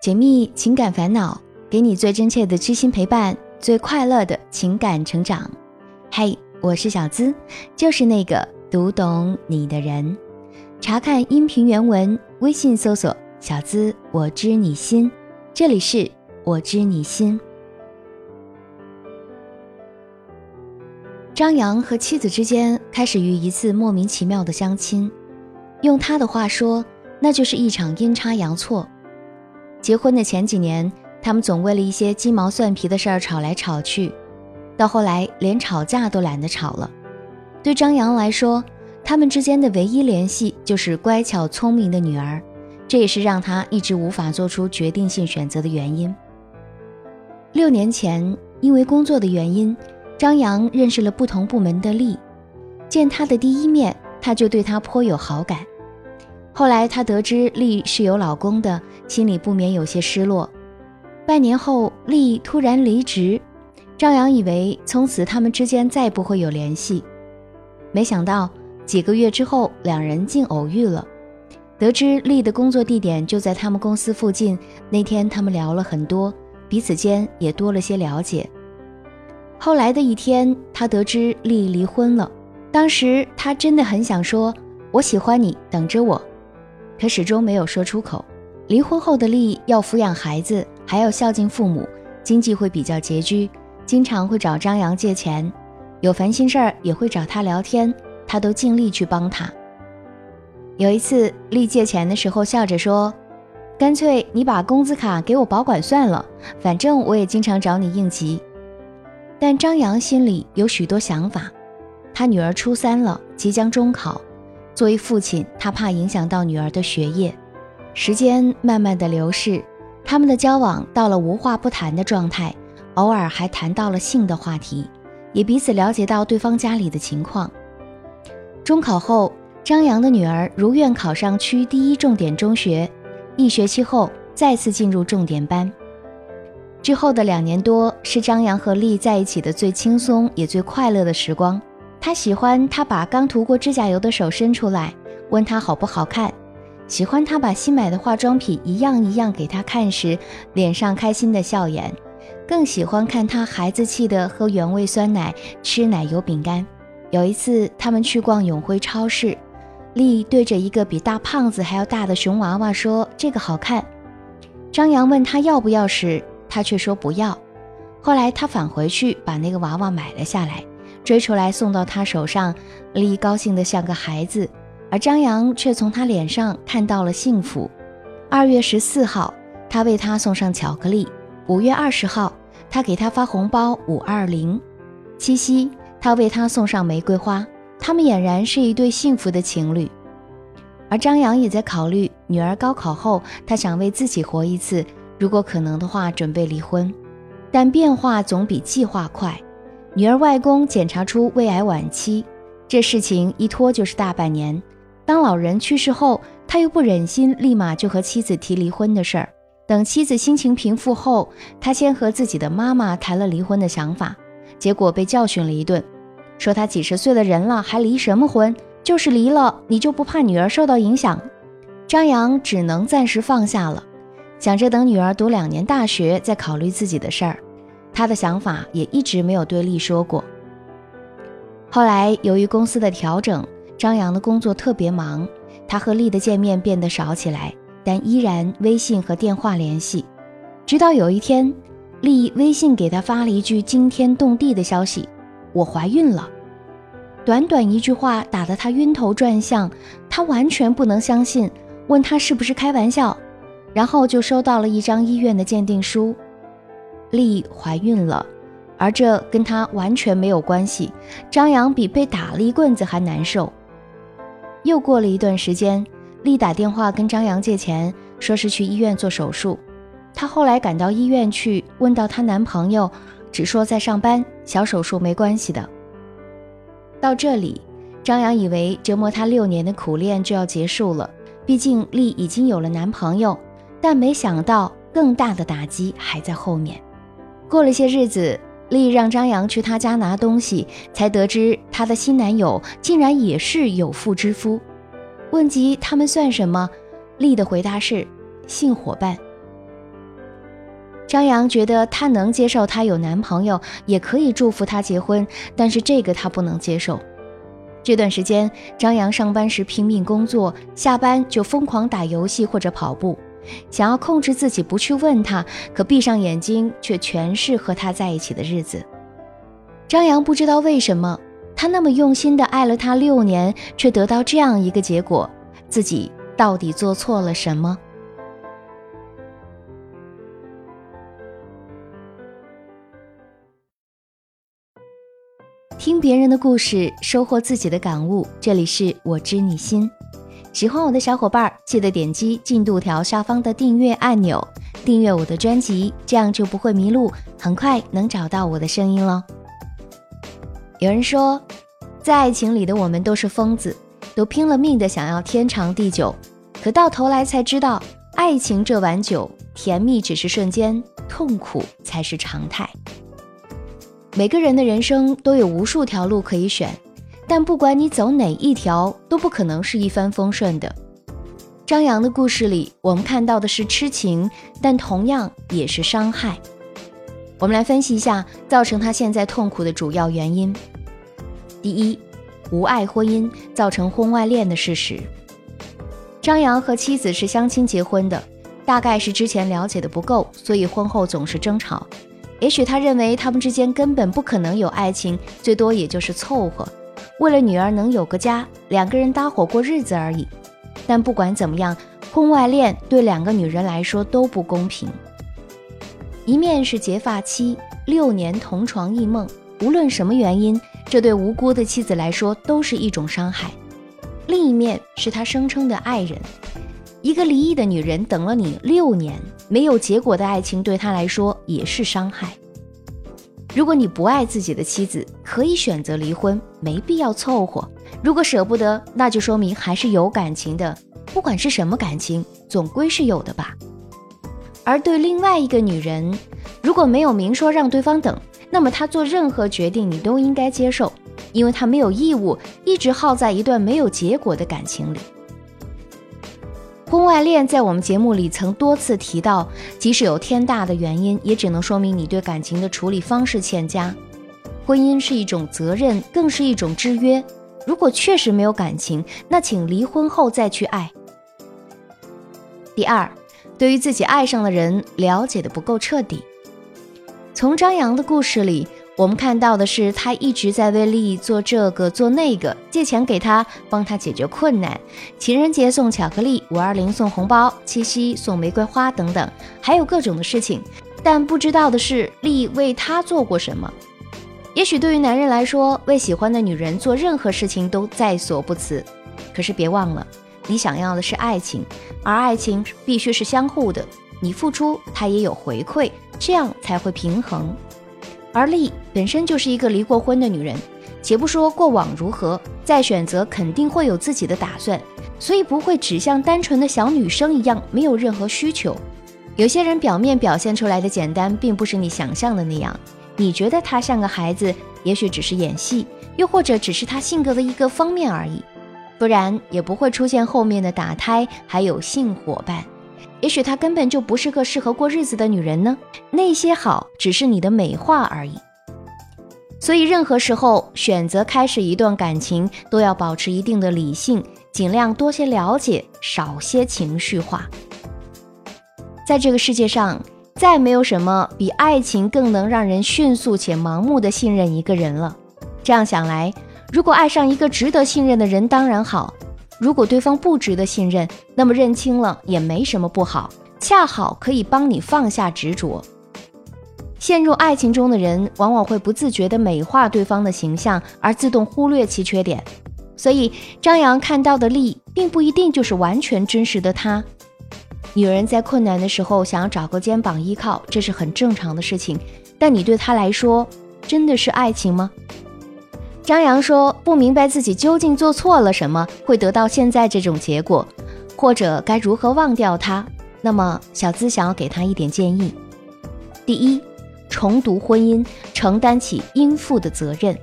解密情感烦恼，给你最真切的知心陪伴，最快乐的情感成长。嘿，我是小资，就是那个读懂你的人。查看音频原文，微信搜索“小资我知你心”，这里是我知你心。张扬和妻子之间开始于一次莫名其妙的相亲，用他的话说。那就是一场阴差阳错。结婚的前几年，他们总为了一些鸡毛蒜皮的事儿吵来吵去，到后来连吵架都懒得吵了。对张扬来说，他们之间的唯一联系就是乖巧聪明的女儿，这也是让他一直无法做出决定性选择的原因。六年前，因为工作的原因，张扬认识了不同部门的丽。见他的第一面，他就对她颇有好感。后来，他得知丽是有老公的，心里不免有些失落。半年后，丽突然离职，张扬以为从此他们之间再不会有联系，没想到几个月之后，两人竟偶遇了。得知丽的工作地点就在他们公司附近，那天他们聊了很多，彼此间也多了些了解。后来的一天，他得知丽离婚了，当时他真的很想说：“我喜欢你，等着我。”可始终没有说出口。离婚后的丽要抚养孩子，还要孝敬父母，经济会比较拮据，经常会找张扬借钱，有烦心事儿也会找他聊天，他都尽力去帮他。有一次，丽借钱的时候笑着说：“干脆你把工资卡给我保管算了，反正我也经常找你应急。”但张扬心里有许多想法，他女儿初三了，即将中考。作为父亲，他怕影响到女儿的学业。时间慢慢的流逝，他们的交往到了无话不谈的状态，偶尔还谈到了性的话题，也彼此了解到对方家里的情况。中考后，张扬的女儿如愿考上区第一重点中学，一学期后再次进入重点班。之后的两年多，是张扬和丽在一起的最轻松也最快乐的时光。他喜欢他把刚涂过指甲油的手伸出来，问他好不好看；喜欢他把新买的化妆品一样一样给他看时，脸上开心的笑颜；更喜欢看他孩子气的喝原味酸奶、吃奶油饼干。有一次，他们去逛永辉超市，丽对着一个比大胖子还要大的熊娃娃说：“这个好看。”张扬问他要不要时，他却说不要。后来他返回去把那个娃娃买了下来。追出来送到他手上，丽高兴得像个孩子，而张扬却从他脸上看到了幸福。二月十四号，他为他送上巧克力；五月二十号，他给他发红包五二零；七夕，他为他送上玫瑰花。他们俨然是一对幸福的情侣。而张扬也在考虑，女儿高考后，他想为自己活一次，如果可能的话，准备离婚。但变化总比计划快。女儿外公检查出胃癌晚期，这事情一拖就是大半年。当老人去世后，他又不忍心立马就和妻子提离婚的事儿。等妻子心情平复后，他先和自己的妈妈谈了离婚的想法，结果被教训了一顿，说他几十岁的人了还离什么婚？就是离了，你就不怕女儿受到影响？张扬只能暂时放下了，想着等女儿读两年大学再考虑自己的事儿。他的想法也一直没有对丽说过。后来由于公司的调整，张扬的工作特别忙，他和丽的见面变得少起来，但依然微信和电话联系。直到有一天，丽微信给他发了一句惊天动地的消息：“我怀孕了。”短短一句话打得他晕头转向，他完全不能相信，问他是不是开玩笑，然后就收到了一张医院的鉴定书。丽怀孕了，而这跟他完全没有关系。张扬比被打了一棍子还难受。又过了一段时间，丽打电话跟张扬借钱，说是去医院做手术。她后来赶到医院去，问到她男朋友，只说在上班，小手术没关系的。到这里，张扬以为折磨他六年的苦恋就要结束了，毕竟丽已经有了男朋友，但没想到更大的打击还在后面。过了些日子，丽让张扬去她家拿东西，才得知她的新男友竟然也是有妇之夫。问及他们算什么，丽的回答是性伙伴。张扬觉得他能接受她有男朋友，也可以祝福她结婚，但是这个他不能接受。这段时间，张扬上班时拼命工作，下班就疯狂打游戏或者跑步，想要控制自己不去问他，可闭上眼睛却全是和他在一起的日子。张扬不知道为什么，他那么用心的爱了他六年，却得到这样一个结果，自己到底做错了什么？听别人的故事，收获自己的感悟。这里是我知你心，喜欢我的小伙伴记得点击进度条下方的订阅按钮，订阅我的专辑，这样就不会迷路，很快能找到我的声音了。有人说，在爱情里的我们都是疯子，都拼了命的想要天长地久，可到头来才知道，爱情这碗酒，甜蜜只是瞬间，痛苦才是常态。每个人的人生都有无数条路可以选，但不管你走哪一条，都不可能是一帆风顺的。张扬的故事里，我们看到的是痴情，但同样也是伤害。我们来分析一下造成他现在痛苦的主要原因。第一，无爱婚姻造成婚外恋的事实。张扬和妻子是相亲结婚的，大概是之前了解的不够，所以婚后总是争吵。也许他认为他们之间根本不可能有爱情，最多也就是凑合，为了女儿能有个家，两个人搭伙过日子而已。但不管怎么样，婚外恋对两个女人来说都不公平。一面是结发妻，六年同床异梦，无论什么原因，这对无辜的妻子来说都是一种伤害；另一面是他声称的爱人。一个离异的女人等了你六年，没有结果的爱情对他来说也是伤害。如果你不爱自己的妻子，可以选择离婚，没必要凑合。如果舍不得，那就说明还是有感情的。不管是什么感情，总归是有的吧。而对另外一个女人，如果没有明说让对方等，那么她做任何决定你都应该接受，因为她没有义务一直耗在一段没有结果的感情里。婚外恋在我们节目里曾多次提到，即使有天大的原因，也只能说明你对感情的处理方式欠佳。婚姻是一种责任，更是一种制约。如果确实没有感情，那请离婚后再去爱。第二，对于自己爱上的人了解的不够彻底。从张扬的故事里。我们看到的是，他一直在为利益做这个做那个，借钱给他，帮他解决困难，情人节送巧克力，五二零送红包，七夕送玫瑰花等等，还有各种的事情。但不知道的是，利益为他做过什么。也许对于男人来说，为喜欢的女人做任何事情都在所不辞。可是别忘了，你想要的是爱情，而爱情必须是相互的，你付出，他也有回馈，这样才会平衡。而丽本身就是一个离过婚的女人，且不说过往如何，再选择肯定会有自己的打算，所以不会只像单纯的小女生一样没有任何需求。有些人表面表现出来的简单，并不是你想象的那样。你觉得他像个孩子，也许只是演戏，又或者只是他性格的一个方面而已，不然也不会出现后面的打胎，还有性伙伴。也许她根本就不是个适合过日子的女人呢，那些好只是你的美化而已。所以任何时候选择开始一段感情，都要保持一定的理性，尽量多些了解，少些情绪化。在这个世界上，再没有什么比爱情更能让人迅速且盲目的信任一个人了。这样想来，如果爱上一个值得信任的人，当然好。如果对方不值得信任，那么认清了也没什么不好，恰好可以帮你放下执着。陷入爱情中的人，往往会不自觉地美化对方的形象，而自动忽略其缺点。所以，张扬看到的利，并不一定就是完全真实的他。女人在困难的时候想要找个肩膀依靠，这是很正常的事情。但你对她来说，真的是爱情吗？张扬说：“不明白自己究竟做错了什么，会得到现在这种结果，或者该如何忘掉他？那么，小资想要给他一点建议：第一，重读婚姻，承担起应负的责任。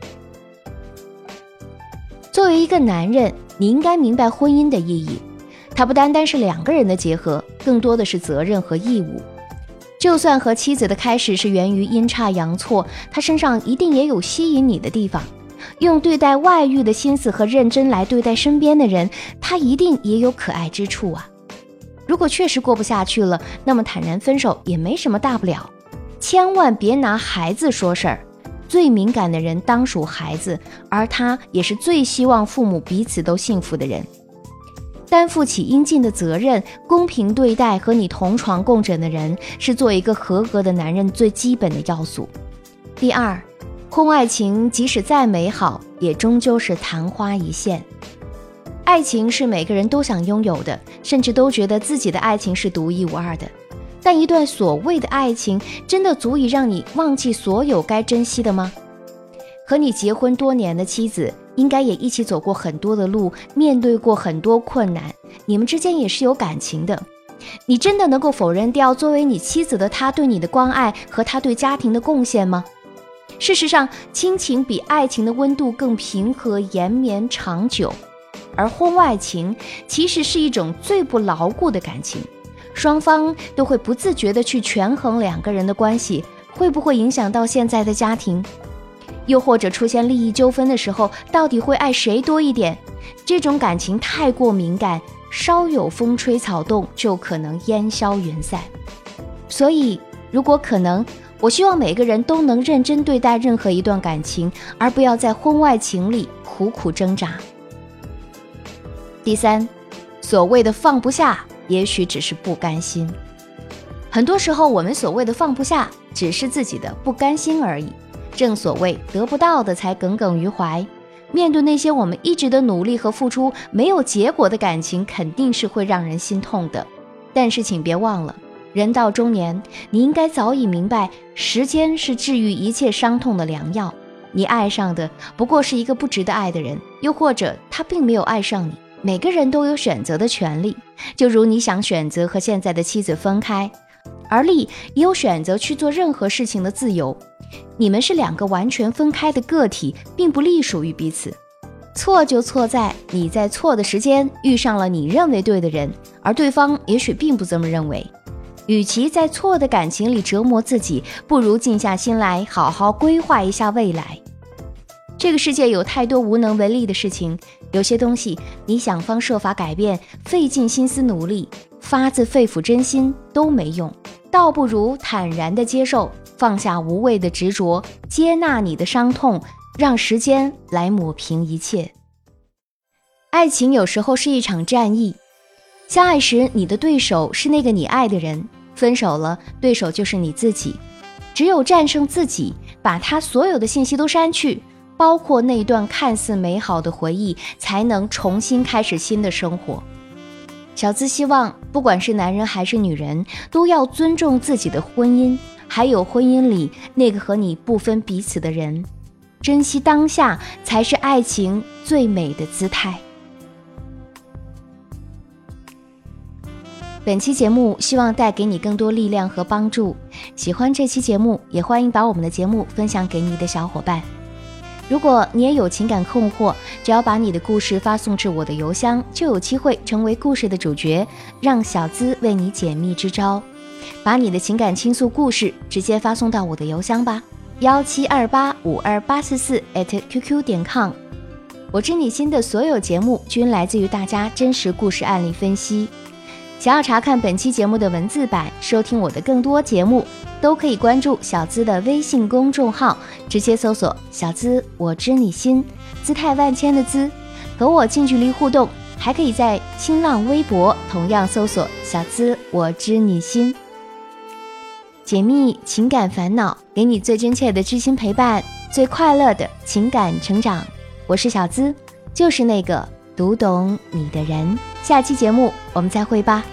作为一个男人，你应该明白婚姻的意义，它不单单是两个人的结合，更多的是责任和义务。就算和妻子的开始是源于阴差阳错，他身上一定也有吸引你的地方。用对待外遇的心思和认真来对待身边的人，他一定也有可爱之处啊。如果确实过不下去了，那么坦然分手也没什么大不了。千万别拿孩子说事儿，最敏感的人当属孩子，而他也是最希望父母彼此都幸福的人。担负起应尽的责任，公平对待和你同床共枕的人，是做一个合格的男人最基本的要素。第二，婚外情即使再美好，也终究是昙花一现。爱情是每个人都想拥有的，甚至都觉得自己的爱情是独一无二的。但一段所谓的爱情，真的足以让你忘记所有该珍惜的吗？和你结婚多年的妻子，应该也一起走过很多的路，面对过很多困难，你们之间也是有感情的。你真的能够否认掉作为你妻子的她对你的关爱和她对家庭的贡献吗？事实上，亲情比爱情的温度更平和、延绵、长久。而婚外情其实是一种最不牢固的感情，双方都会不自觉地去权衡两个人的关系会不会影响到现在的家庭，又或者出现利益纠纷的时候，到底会爱谁多一点？这种感情太过敏感，稍有风吹草动就可能烟消云散。所以，如果可能，我希望每个人都能认真对待任何一段感情，而不要在婚外情里苦苦挣扎。第三，所谓的放不下，也许只是不甘心。很多时候，我们所谓的放不下，只是自己的不甘心而已。正所谓得不到的才耿耿于怀。面对那些我们一直的努力和付出没有结果的感情，肯定是会让人心痛的。但是，请别忘了，人到中年，你应该早已明白，时间是治愈一切伤痛的良药。你爱上的不过是一个不值得爱的人，又或者他并没有爱上你。每个人都有选择的权利，就如你想选择和现在的妻子分开，而丽也有选择去做任何事情的自由。你们是两个完全分开的个体，并不隶属于彼此。错就错在你在错的时间遇上了你认为对的人，而对方也许并不这么认为。与其在错的感情里折磨自己，不如静下心来好好规划一下未来。这个世界有太多无能为力的事情，有些东西你想方设法改变，费尽心思努力，发自肺腑真心都没用，倒不如坦然的接受，放下无谓的执着，接纳你的伤痛，让时间来抹平一切。爱情有时候是一场战役，相爱时你的对手是那个你爱的人，分手了，对手就是你自己。只有战胜自己，把他所有的信息都删去。包括那段看似美好的回忆，才能重新开始新的生活。小资希望，不管是男人还是女人，都要尊重自己的婚姻，还有婚姻里那个和你不分彼此的人，珍惜当下才是爱情最美的姿态。本期节目希望带给你更多力量和帮助。喜欢这期节目，也欢迎把我们的节目分享给你的小伙伴。如果你也有情感困惑，只要把你的故事发送至我的邮箱，就有机会成为故事的主角，让小资为你解密支招。把你的情感倾诉故事直接发送到我的邮箱吧，幺七二八五二八四四 @QQ 点 com。我知你心的所有节目均来自于大家真实故事案例分析。想要查看本期节目的文字版，收听我的更多节目。都可以关注小资的微信公众号，直接搜索“小资我知你心”，姿态万千的“资”，和我近距离互动。还可以在新浪微博同样搜索“小资我知你心”，解密情感烦恼，给你最真切的知心陪伴，最快乐的情感成长。我是小资，就是那个读懂你的人。下期节目我们再会吧。